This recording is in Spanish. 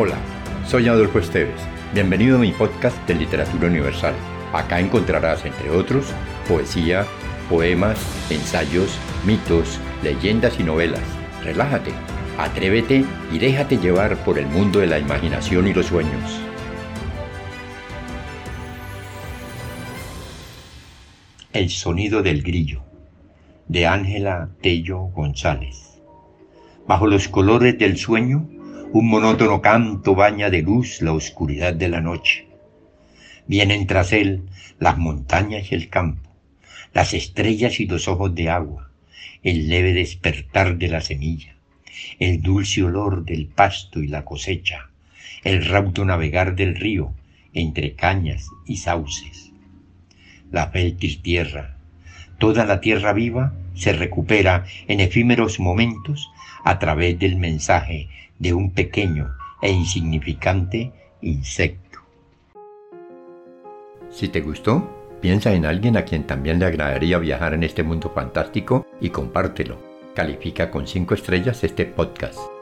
Hola, soy Adolfo Esteves. Bienvenido a mi podcast de Literatura Universal. Acá encontrarás, entre otros, poesía, poemas, ensayos, mitos, leyendas y novelas. Relájate, atrévete y déjate llevar por el mundo de la imaginación y los sueños. El sonido del grillo, de Ángela Tello González. Bajo los colores del sueño, un monótono canto baña de luz la oscuridad de la noche. Vienen tras él las montañas y el campo, las estrellas y los ojos de agua, el leve despertar de la semilla, el dulce olor del pasto y la cosecha, el raudo navegar del río entre cañas y sauces. La fértil tierra, toda la tierra viva, se recupera en efímeros momentos a través del mensaje de un pequeño e insignificante insecto. Si te gustó, piensa en alguien a quien también le agradaría viajar en este mundo fantástico y compártelo. Califica con 5 estrellas este podcast.